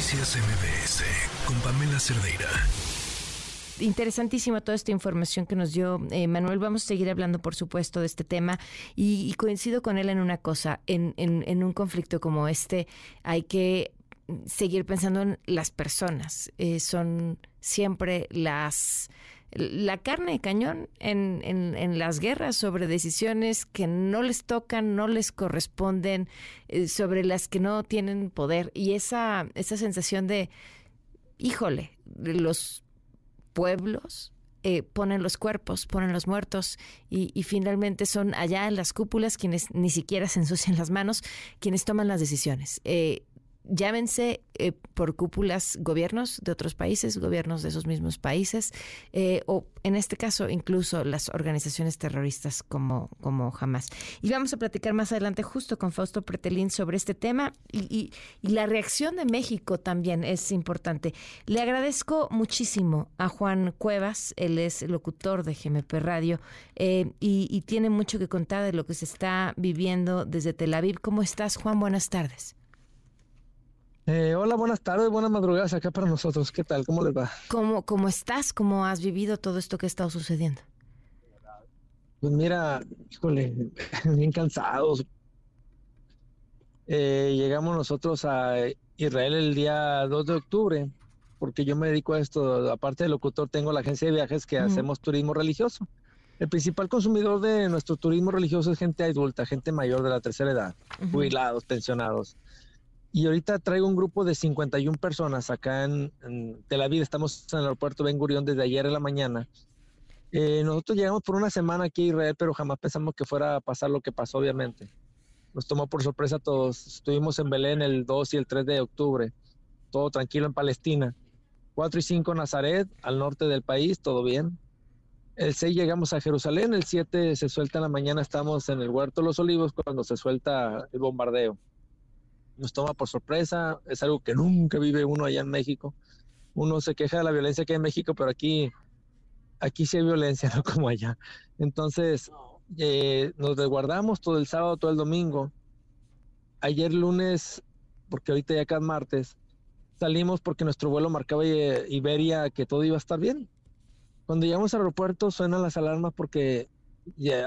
Noticias MBS con Pamela Cerdeira interesantísima toda esta información que nos dio eh, Manuel. Vamos a seguir hablando, por supuesto, de este tema y, coincido con él en una cosa. En, un conflicto como este hay que seguir pensando en las personas. Eh, son siempre las la carne de cañón en, en, las guerras sobre decisiones que no les tocan, no les corresponden, eh, sobre las que no tienen poder. Y esa, esa sensación de, híjole, los pueblos eh, ponen los cuerpos, ponen los muertos y, y, finalmente son allá en las cúpulas quienes ni siquiera se ensucian las manos, quienes toman las decisiones. Eh, llámense eh, por cúpulas gobiernos de otros países, gobiernos de esos mismos países, eh, o en este caso incluso las organizaciones terroristas como, como Hamas. Y vamos a platicar más adelante justo con Fausto Pretelín sobre este tema y, la reacción de México también es importante. Le agradezco muchísimo a Juan Cuevas, él es locutor de GMP Radio eh, y, y tiene mucho que contar de lo que se está viviendo desde Tel Aviv. ¿Cómo estás, Juan? Buenas tardes. Eh, hola, buenas tardes, buenas madrugadas acá para nosotros. ¿Qué tal? ¿Cómo les va? ¿Cómo, cómo estás? ¿Cómo has vivido todo esto que ha estado sucediendo? Pues mira, híjole, bien cansados. Eh, llegamos nosotros a Israel el día 2 de octubre, porque yo me dedico a esto, aparte de locutor, tengo la agencia de viajes que hacemos turismo religioso. El principal consumidor de nuestro turismo religioso es gente adulta, gente mayor de la tercera edad, jubilados, pensionados. Y ahorita traigo un grupo de 51 personas acá en, Tel Aviv. Estamos en el aeropuerto Ben Gurión desde ayer en la mañana. Eh, nosotros llegamos por una semana aquí a Israel, pero jamás pensamos que fuera a pasar lo que pasó, obviamente. Nos tomó por sorpresa a todos. Estuvimos en Belén el 2 y el 3 de octubre, todo tranquilo en Palestina. 4 y 5 Nazaret, al norte del país, todo bien. El 6 llegamos a Jerusalén, el 7 se suelta en la mañana, estamos en el Huerto de los Olivos cuando se suelta el bombardeo nos toma por sorpresa, es algo que nunca vive uno allá en México. Uno se queja de la violencia que hay en México, pero aquí, aquí sí hay violencia, no como allá. Entonces, eh, nos resguardamos todo el sábado, todo el domingo. Ayer lunes, porque ahorita ya acá es martes, salimos porque nuestro vuelo marcaba Iberia que todo iba a estar bien. Cuando llegamos al aeropuerto suenan las alarmas porque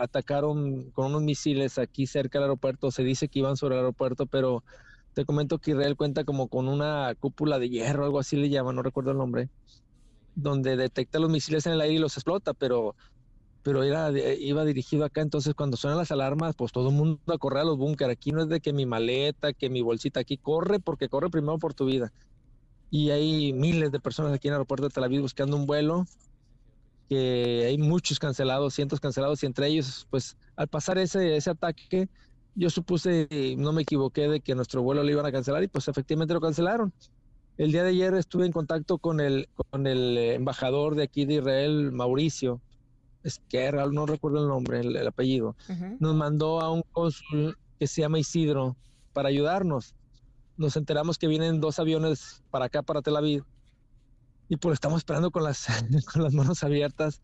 atacaron con unos misiles aquí cerca del aeropuerto. Se dice que iban sobre el aeropuerto, pero te comento que Israel cuenta como con una cúpula de hierro, algo así le llaman, no recuerdo el nombre, donde detecta los misiles en el aire y los explota, pero pero era, iba dirigido acá, entonces cuando suenan las alarmas, pues todo el mundo a correr a los búnker. Aquí no es de que mi maleta, que mi bolsita, aquí corre porque corre primero por tu vida. Y hay miles de personas aquí en el aeropuerto de Tel Aviv buscando un vuelo, que hay muchos cancelados, cientos cancelados, y entre ellos, pues al pasar ese, ese ataque, yo supuse, no me equivoqué, de que nuestro vuelo lo iban a cancelar y pues efectivamente lo cancelaron. El día de ayer estuve en contacto con el, con el embajador de aquí de Israel, Mauricio Esquerra, no recuerdo el nombre, el, apellido. Nos mandó a un cónsul que se llama Isidro para ayudarnos. Nos enteramos que vienen dos aviones para acá, para Tel Aviv. Y pues estamos esperando con las, con las manos abiertas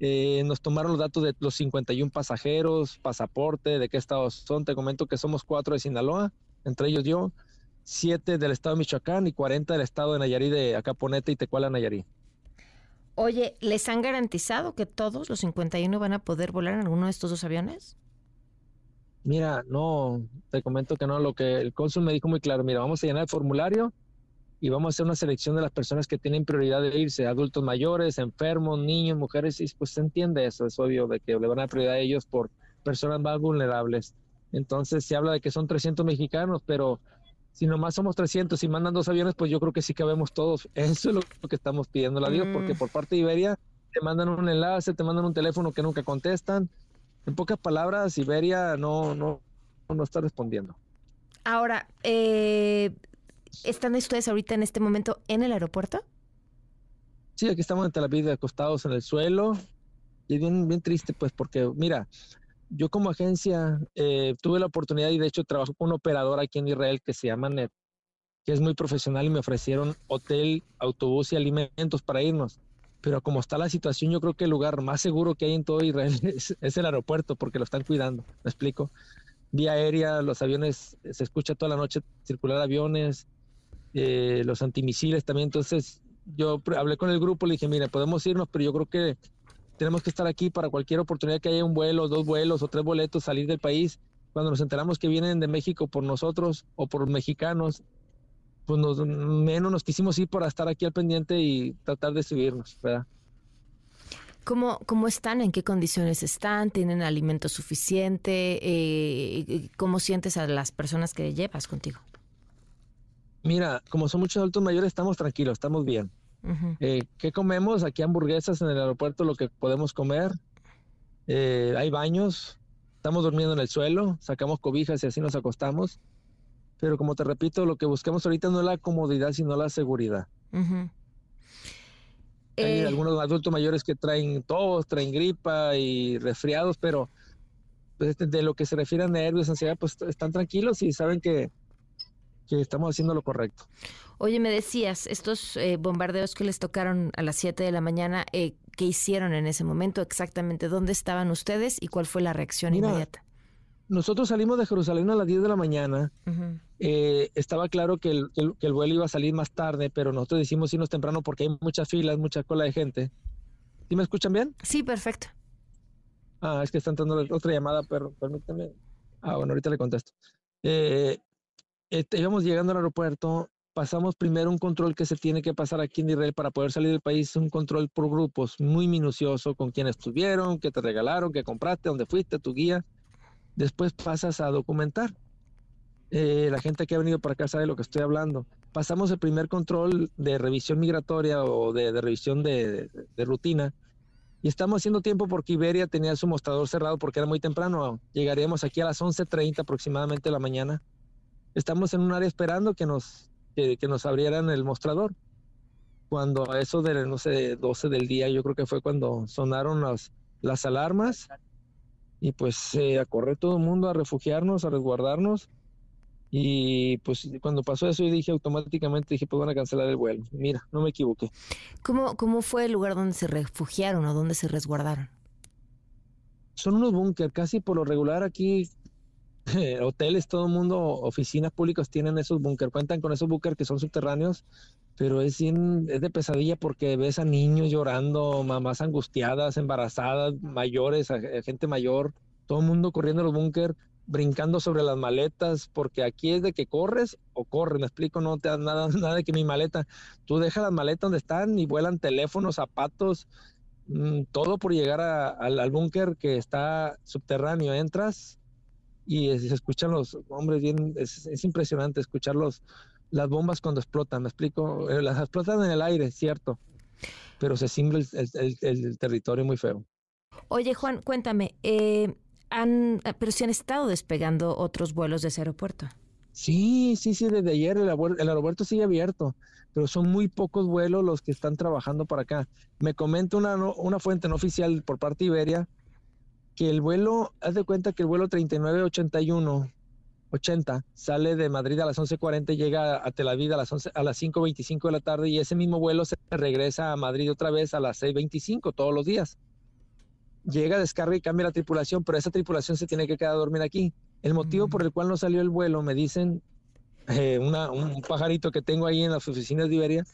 eh, nos tomaron los datos de los 51 pasajeros, pasaporte, de qué estado son. Te comento que somos cuatro de Sinaloa, entre ellos yo, siete del estado de Michoacán y 40 del estado de Nayarit, de Acaponete y Tecuala, Nayarit. Oye, ¿les han garantizado que todos los 51 van a poder volar en alguno de estos dos aviones? Mira, no, te comento que no. Lo que el cónsul me dijo muy claro, mira, vamos a llenar el formulario y vamos a hacer una selección de las personas que tienen prioridad de irse, adultos mayores, enfermos, niños, mujeres, y pues se entiende eso, es obvio de que le van a dar prioridad a ellos por personas más vulnerables. Entonces se habla de que son 300 mexicanos, pero si nomás somos 300 y mandan dos aviones, pues yo creo que sí cabemos todos. Eso es lo que estamos pidiendo a Dios, porque mm. por parte de Iberia te mandan un enlace, te mandan un teléfono que nunca contestan. En pocas palabras, Iberia no, no, no está respondiendo. Ahora, eh, ¿Están ustedes ahorita en este momento en el aeropuerto? Sí, aquí estamos en Tel Aviv acostados en el suelo y bien, bien triste pues porque mira, yo como agencia eh, tuve la oportunidad y de hecho trabajo con un operador aquí en Israel que se llama Net, que es muy profesional y me ofrecieron hotel, autobús y alimentos para irnos. Pero como está la situación, yo creo que el lugar más seguro que hay en todo Israel es, es el aeropuerto porque lo están cuidando. ¿Me explico? Vía aérea, los aviones, se escucha toda la noche circular aviones, eh, los antimisiles también. Entonces yo hablé con el grupo, le dije, mira, podemos irnos, pero yo creo que tenemos que estar aquí para cualquier oportunidad que haya un vuelo, dos vuelos o tres boletos, salir del país. Cuando nos enteramos que vienen de México por nosotros o por mexicanos, pues nos, menos nos quisimos ir para estar aquí al pendiente y tratar de subirnos, ¿verdad? ¿Cómo, ¿Cómo están? ¿En qué condiciones están? ¿Tienen alimento suficiente? Eh, ¿Cómo sientes a las personas que llevas contigo? Mira, como son muchos adultos mayores, estamos tranquilos, estamos bien. Eh, ¿Qué comemos? Aquí hamburguesas en el aeropuerto, lo que podemos comer. Eh, hay baños, estamos durmiendo en el suelo, sacamos cobijas y así nos acostamos. Pero como te repito, lo que buscamos ahorita no es la comodidad, sino la seguridad. Hay eh, algunos adultos mayores que traen tos, traen gripa y resfriados, pero pues, de lo que se refiere a nervios, ansiedad, pues están tranquilos y saben que, que estamos haciendo lo correcto. Oye, me decías, estos eh, bombardeos que les tocaron a las 7 de la mañana, eh, ¿qué hicieron en ese momento exactamente? ¿Dónde estaban ustedes y cuál fue la reacción inmediata? Nosotros salimos de Jerusalén a las 10 de la mañana. Eh, estaba claro que el, que, el, vuelo iba a salir más tarde, pero nosotros decimos irnos temprano porque hay muchas filas, mucha cola de gente. ¿Sí me escuchan bien? Sí, perfecto. Ah, es que está entrando otra llamada, pero permítame. Ah, bueno, ahorita le contesto. Eh, este, íbamos llegando al aeropuerto, pasamos primero un control que se tiene que pasar aquí en Israel para poder salir del país, un control por grupos muy minucioso con quién estuvieron, qué te regalaron, qué compraste, dónde fuiste, tu guía Después pasas a documentar. Eh, la gente que ha venido para acá sabe lo que estoy hablando. Pasamos el primer control de revisión migratoria o de, revisión de, rutina y estamos haciendo tiempo porque Iberia tenía su mostrador cerrado porque era muy temprano. Llegaríamos aquí a las 11.30 aproximadamente de la mañana. Estamos en un área esperando que nos, que, nos abrieran el mostrador. Cuando a eso de, no sé, 12 del día, yo creo que fue cuando sonaron las, las alarmas y pues eh, a correr todo el mundo a refugiarnos, a resguardarnos. Y pues cuando pasó eso, yo dije automáticamente, dije, pues van a cancelar el vuelo. Mira, no me equivoqué. ¿Cómo, cómo fue el lugar donde se refugiaron o donde se resguardaron? Son unos búnker, casi por lo regular aquí, hoteles, todo el mundo, oficinas públicas tienen esos búnker, cuentan con esos búnker que son subterráneos, pero es, de pesadilla porque ves a niños llorando, mamás angustiadas, embarazadas, mayores, gente mayor, todo el mundo corriendo en los búnker, brincando sobre las maletas, porque aquí es de que corres o corres, me explico, no te da nada, nada de que mi maleta, tú dejas las maletas donde están y vuelan teléfonos, zapatos, mm, todo por llegar al, búnker que está subterráneo, entras y se escuchan los hombres bien, es, es impresionante escucharlos las bombas cuando explotan, ¿me explico? Eh, las explotan en el aire, cierto, pero se cimbra el, territorio muy feo. Oye, Juan, cuéntame, eh, han, eh, pero si han estado despegando otros vuelos de ese aeropuerto. Sí, sí, sí, desde ayer el, el, aeropuerto sigue abierto, pero son muy pocos vuelos los que están trabajando para acá. Me comenta una, una fuente no oficial por parte de Iberia que el vuelo, haz de cuenta que el vuelo 3981 80, sale de Madrid a las 11.40, llega a Tel Aviv a las, 11, a las 5.25 de la tarde y ese mismo vuelo se regresa a Madrid otra vez a las 6.25 todos los días. Llega, descarga y cambia la tripulación, pero esa tripulación se tiene que quedar a dormir aquí. El motivo por el cual no salió el vuelo, me dicen eh, un pajarito que tengo ahí en las oficinas de Iberia,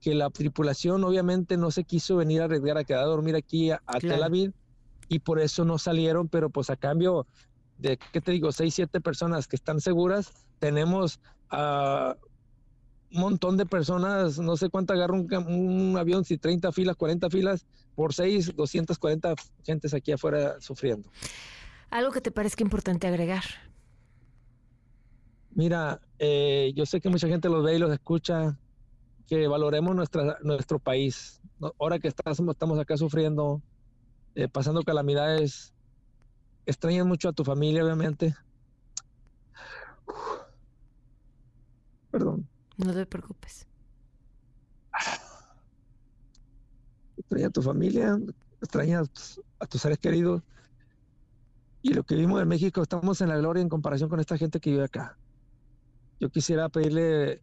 que la tripulación obviamente no se quiso venir a arriesgar a quedar a dormir aquí a, Tel Aviv y por eso no salieron, pero pues a cambio de, ¿qué te digo? Seis, siete personas que están seguras, tenemos a un montón de personas, no sé cuánto agarra un, avión, si 30 filas, 40 filas, por 6, 240 gentes aquí afuera sufriendo. ¿Algo que te parezca importante agregar? Mira, eh, yo sé que mucha gente los ve y los escucha, que valoremos nuestra, nuestro país. Ahora que estamos, estamos acá sufriendo, eh, pasando calamidades, extrañas mucho a tu familia, obviamente. Perdón. No te preocupes. Extrañas a tu familia, extrañas a tus seres queridos. Y lo que vimos en México, estamos en la gloria en comparación con esta gente que vive acá. Yo quisiera pedirle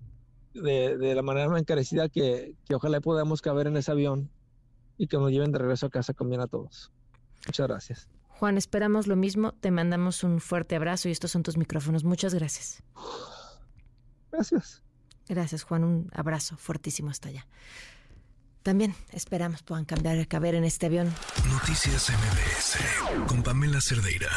de, la manera más encarecida que, que ojalá podamos caber en ese avión y que nos lleven de regreso a casa con bien a todos. Muchas gracias. Juan, esperamos lo mismo. Te mandamos un fuerte abrazo y estos son tus micrófonos. Muchas gracias. Gracias. Gracias, Juan. Un abrazo fuertísimo hasta allá. También esperamos puedan cambiar, caber en este avión. Noticias MBS con Pamela Cerdeira.